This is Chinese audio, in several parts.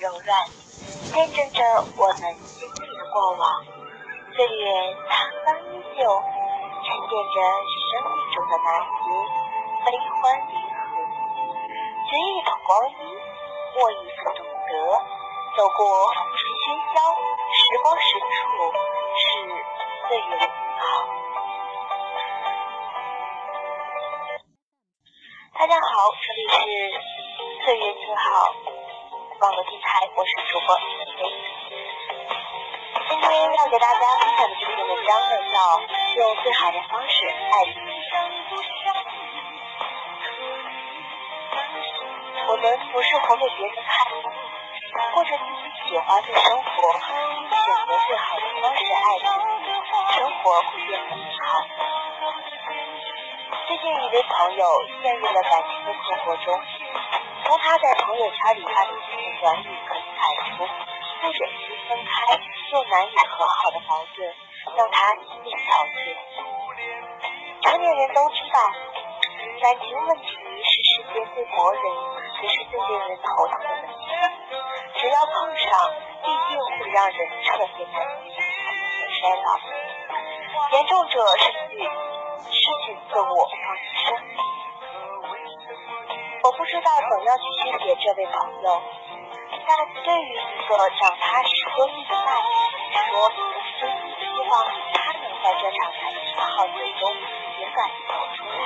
柔软，见证着我们经历的过往。岁月沧桑依旧，沉淀着生命中的那些悲欢离合。举一桶光阴，握一份懂得，走过浮世喧嚣，时光深处是岁月的自豪。大家好，这里是岁月静好网络电台，我是主播今天要给大家分享的这篇文章呢，叫《用最好的方式爱自己》。我们不是活给别人看，过着自己喜欢的生活，选择最好的方式爱自己，生活会变得美好。最近一位朋友陷入了感情的困惑中，从他在朋友圈里发的几言短语可以看出，不忍心分开又难以和好的矛盾，让他心力憔悴。成年人都知道，感情问题是世间最磨人也是最令人头疼的问题。只要碰上，必定会让人彻夜难眠，衰老。严重者甚至。失去自我，放弃生命。我不知道怎样去拒绝这位朋友，但对于一个长他十多岁的大姐来说，真心希望她能在这场感情浩劫中勇敢地走出来，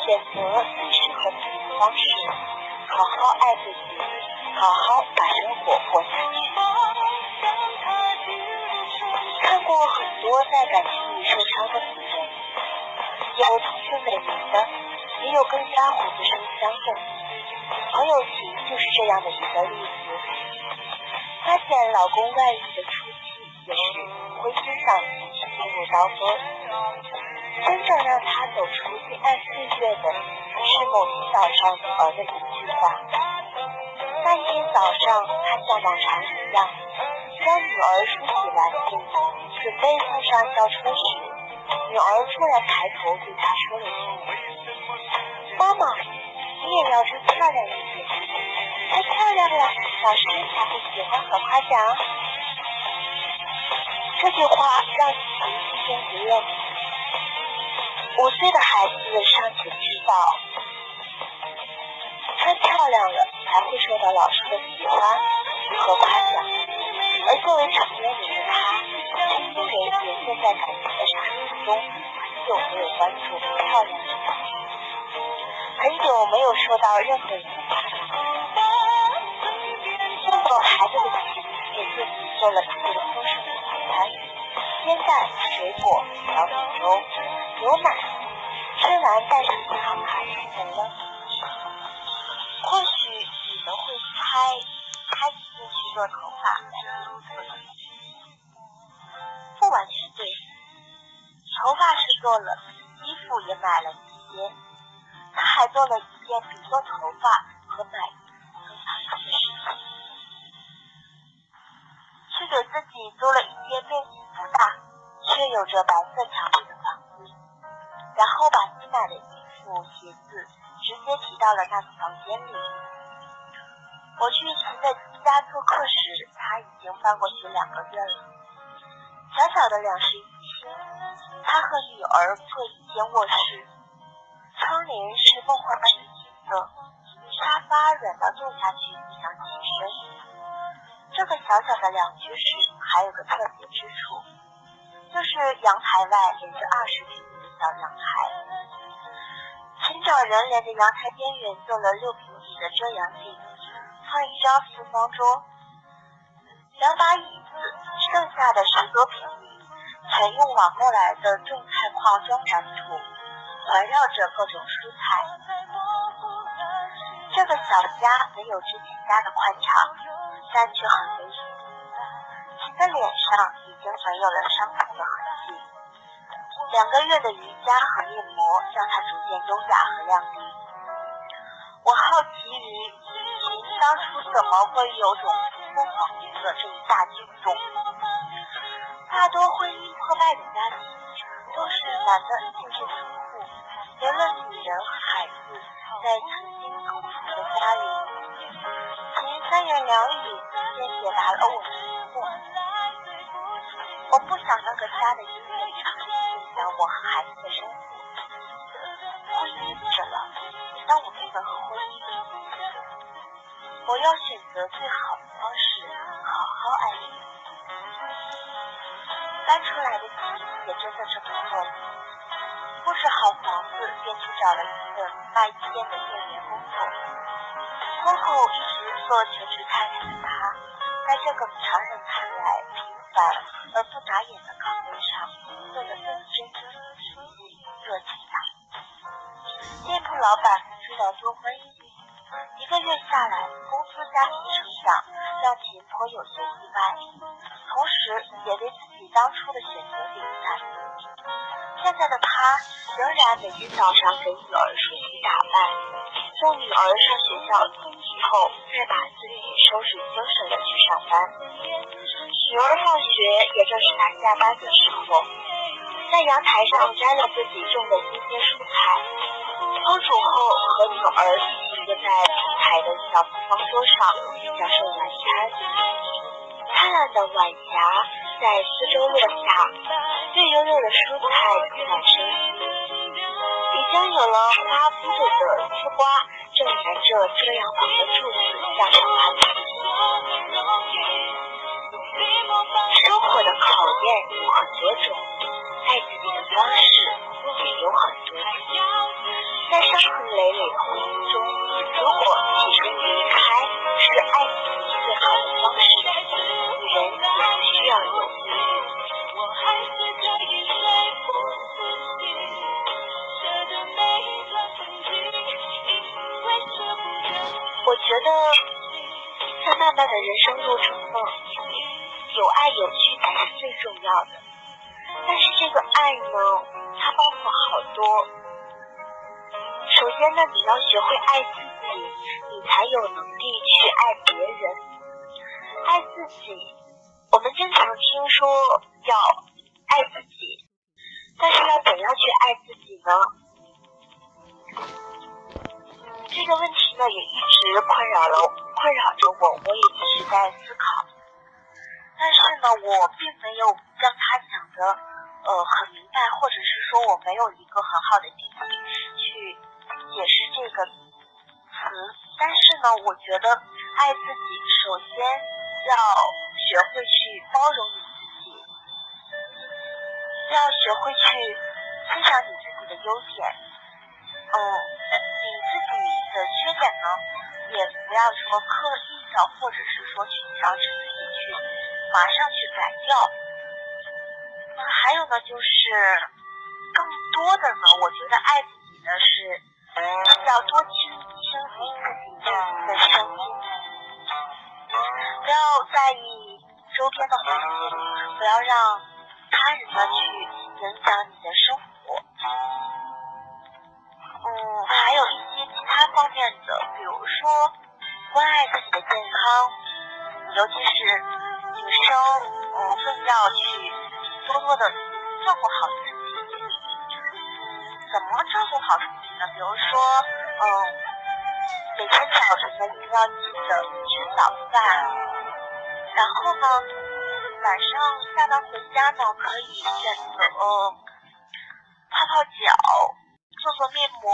选择最适合自己的方式，好好爱自己，好好把生活过下去。看过很多在感情里受伤的女人。有同情美名的，也有更加虎子生香的。朋友情就是这样的一个例子。发现老公外遇的初期，也是灰心丧气、心如刀割。真正让他走出阴暗岁月的，是某天早上女儿的一句话。那一天早上，他像往常一样，将女儿梳洗完毕，准备送上校车时。女儿突然抬头对他说了一句：“妈妈，你也要穿漂亮一点，太漂亮了，老师才会喜欢和夸奖。”这句话让子怡心生不悦。五岁的孩子尚且知道，穿漂亮了才会受到老师的喜欢和夸奖，而作为成年人的他，却因为也陷在感情的沙。中很久没有关注漂亮这很久没有收到任何人的夸奖。送走孩子的前，给自己做了一个丰盛的早餐：煎蛋、水果、小米粥、牛奶。吃完带上银行卡出门了。或许你们会猜，他一定去做头发，不完全对。头发是做了，衣服也买了，做了一件比做头发和买衣服更麻烦的事情，去给自己租了一间面积不大却有着白色墙壁的房子，然后把新买的衣服、鞋子直接提到了那个房间里。我去秦的家做客时，他已经搬过去两个月了，小小的两室一厅。他和女儿各一间卧室，梦幻般的金色，沙发软到坐下去不想起身。这个小小的两居室还有个特别之处，就是阳台外连着二十平米的小阳台，请找人连着阳台边缘做了六平米的遮阳镜，放一张四方桌，两把椅子，剩下的十多平米。全用网购来的种菜矿装粘土，环绕着各种蔬菜。这个小家没有之前家的宽敞，但却很温馨。秦的脸上已经没有了伤痛的痕迹，两个月的瑜伽和面膜让她逐渐优雅和靓丽。我好奇于秦当初怎么会有种疯狂的这一大举动。大多婚姻破败的家庭都是男的进去出户，留了女人和孩子在曾经同处的家里。秦三言两语便解答了我的疑惑。我不想那个家的音乐长期影响我和孩子的生活。婚姻着了，但我不能和婚姻。我要选择最好的方式，好好爱你。搬出来的亲也真的这么做了。布置好房子，便去找了一份卖衣店的店员工作。婚后一直做全职太太的她，在这个常人看来平凡而不打眼的岗位上，做得更真真实意、热情的。店铺老板知道多欢迎一个月下来，公司家庭成长让钱颇有些意外，同时也对自己当初的选择点赞。现在的他仍然每天早上给女儿梳洗打扮，送女儿上学校以后，再把自己收拾精神的去上班。女儿放学也正是他下班的时候，在阳台上摘了自己种的新鲜蔬菜，烹煮后和女儿一起坐在平台的小方桌上享受晚餐。灿烂的晚霞在四周落下。绿油油的蔬菜充满生机，已经有了花铺着的丝瓜正沿着遮阳棚的柱子向上攀爬。生活的考验有很多种，觉得，在漫漫的人生路程中，有爱有趣才是最重要的。但是这个爱呢，它包括好多。首先呢，你要学会爱自己，你才有能力去爱别人。爱自己，我们经常听说要爱自己，但是要怎样去爱自己呢？这个问题呢，也一直困扰了困扰着我，我也一直在思考。但是呢，我并没有将它讲的呃很明白，或者是说我没有一个很好的定义去解释这个词。但是呢，我觉得爱自己，首先要学会去包容你自己，要学会去欣赏你自己的优点，嗯。你自己的缺点呢，也不要说刻意的，或者是说去强制自己去马上去改掉。那还有呢，就是更多的呢，我觉得爱自己呢是要多倾听自己的声音，不要在意周边的环境，不要让他人呢去影响你的生活。嗯，还有一些其他方面的，比如说关爱自己的健康，尤其是女生，嗯，更要去多多的照顾好自己。怎么照顾好自己呢？比如说，嗯，每天早晨呢，一定要记得吃早饭，然后呢，晚上下班回家呢，可以选择泡泡脚。做做面膜。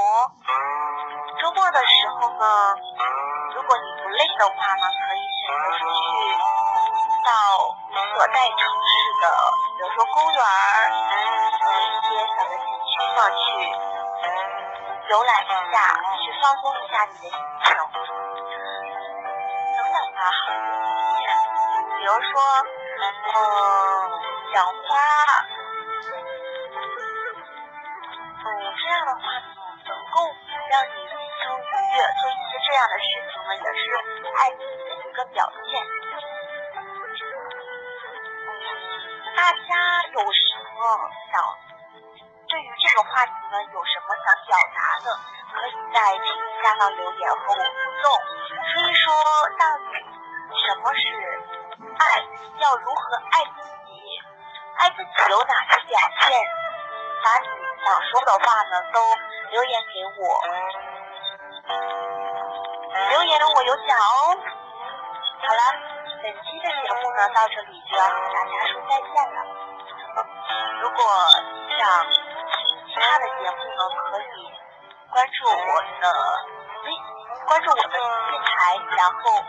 周末的时候呢，如果你不累的话呢，可以选择出去到所在城市的，比如说公园，一些小的景区呢，去游览一下，去放松一下你的心情，等等吧，比如说，嗯，养花。嗯这样的话呢，能够让你心情愉悦，做一些这样的事情呢，也是爱自己的一个表现。嗯大家有什么想对于这个话题呢？有什么想表达的，可以在评论下方留言和我互动，说一说到底什么是爱，要如何爱自己，爱自己有哪些表现，把你。想说的话呢，都留言给我，留言我有奖哦。好了，本期的节目呢，到这里就要和大家说再见了。如果你想听其他的节目呢，可以关注我的微，关注我的电台，然后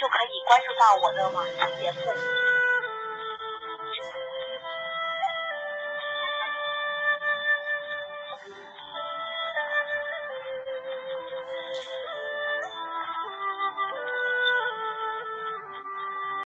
就可以关注到我的网易节目。